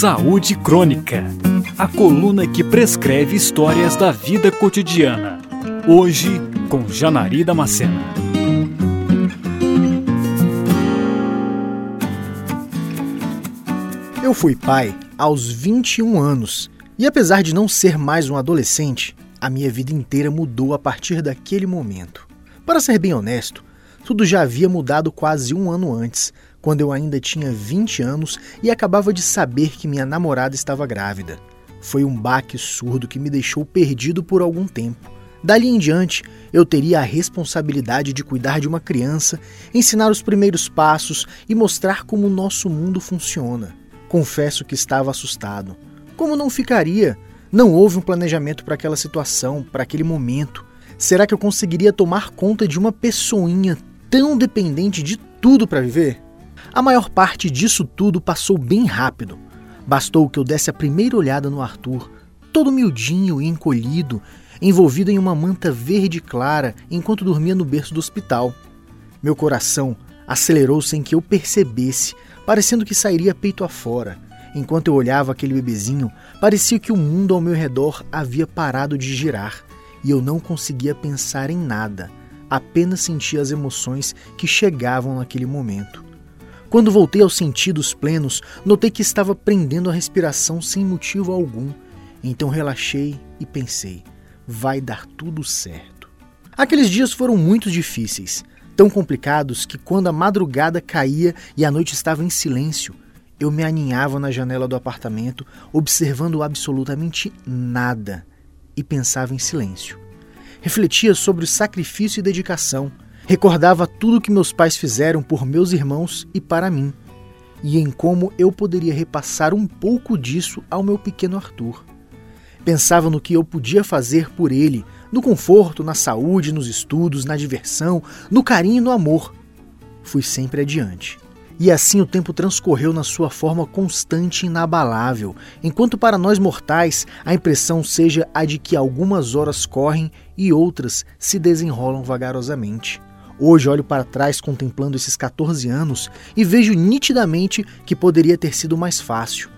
Saúde Crônica a coluna que prescreve histórias da vida cotidiana. Hoje, com Janari Damascena. Eu fui pai aos 21 anos e, apesar de não ser mais um adolescente, a minha vida inteira mudou a partir daquele momento. Para ser bem honesto, tudo já havia mudado quase um ano antes, quando eu ainda tinha 20 anos e acabava de saber que minha namorada estava grávida. Foi um baque surdo que me deixou perdido por algum tempo. Dali em diante, eu teria a responsabilidade de cuidar de uma criança, ensinar os primeiros passos e mostrar como o nosso mundo funciona. Confesso que estava assustado. Como não ficaria? Não houve um planejamento para aquela situação, para aquele momento. Será que eu conseguiria tomar conta de uma pessoinha tão dependente de tudo para viver? A maior parte disso tudo passou bem rápido. Bastou que eu desse a primeira olhada no Arthur, todo miudinho e encolhido, envolvido em uma manta verde clara enquanto dormia no berço do hospital. Meu coração acelerou sem que eu percebesse, parecendo que sairia peito afora. Enquanto eu olhava aquele bebezinho, parecia que o mundo ao meu redor havia parado de girar e eu não conseguia pensar em nada, apenas sentia as emoções que chegavam naquele momento. Quando voltei aos sentidos plenos, notei que estava prendendo a respiração sem motivo algum. Então relaxei e pensei: vai dar tudo certo. Aqueles dias foram muito difíceis, tão complicados que quando a madrugada caía e a noite estava em silêncio, eu me aninhava na janela do apartamento, observando absolutamente nada e pensava em silêncio. Refletia sobre o sacrifício e dedicação Recordava tudo que meus pais fizeram por meus irmãos e para mim, e em como eu poderia repassar um pouco disso ao meu pequeno Arthur. Pensava no que eu podia fazer por ele, no conforto, na saúde, nos estudos, na diversão, no carinho e no amor. Fui sempre adiante. E assim o tempo transcorreu na sua forma constante e inabalável, enquanto para nós mortais a impressão seja a de que algumas horas correm e outras se desenrolam vagarosamente. Hoje olho para trás contemplando esses 14 anos e vejo nitidamente que poderia ter sido mais fácil.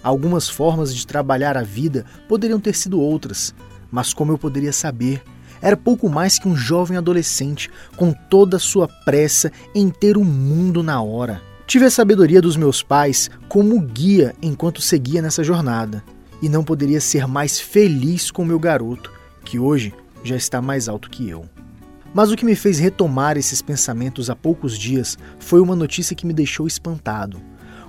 Algumas formas de trabalhar a vida poderiam ter sido outras, mas como eu poderia saber? Era pouco mais que um jovem adolescente com toda a sua pressa em ter o mundo na hora. Tive a sabedoria dos meus pais como guia enquanto seguia nessa jornada, e não poderia ser mais feliz com meu garoto, que hoje já está mais alto que eu. Mas o que me fez retomar esses pensamentos há poucos dias foi uma notícia que me deixou espantado.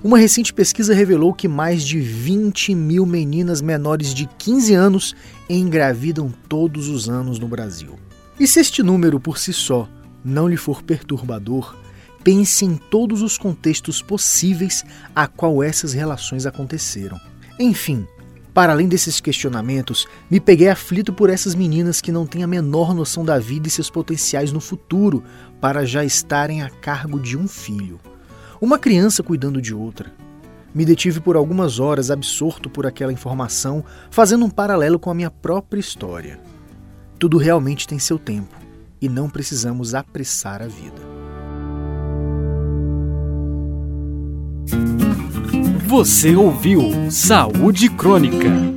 Uma recente pesquisa revelou que mais de 20 mil meninas menores de 15 anos engravidam todos os anos no Brasil. E se este número por si só não lhe for perturbador, pense em todos os contextos possíveis a qual essas relações aconteceram. Enfim, para além desses questionamentos, me peguei aflito por essas meninas que não têm a menor noção da vida e seus potenciais no futuro para já estarem a cargo de um filho. Uma criança cuidando de outra. Me detive por algumas horas absorto por aquela informação, fazendo um paralelo com a minha própria história. Tudo realmente tem seu tempo e não precisamos apressar a vida. Você ouviu Saúde Crônica.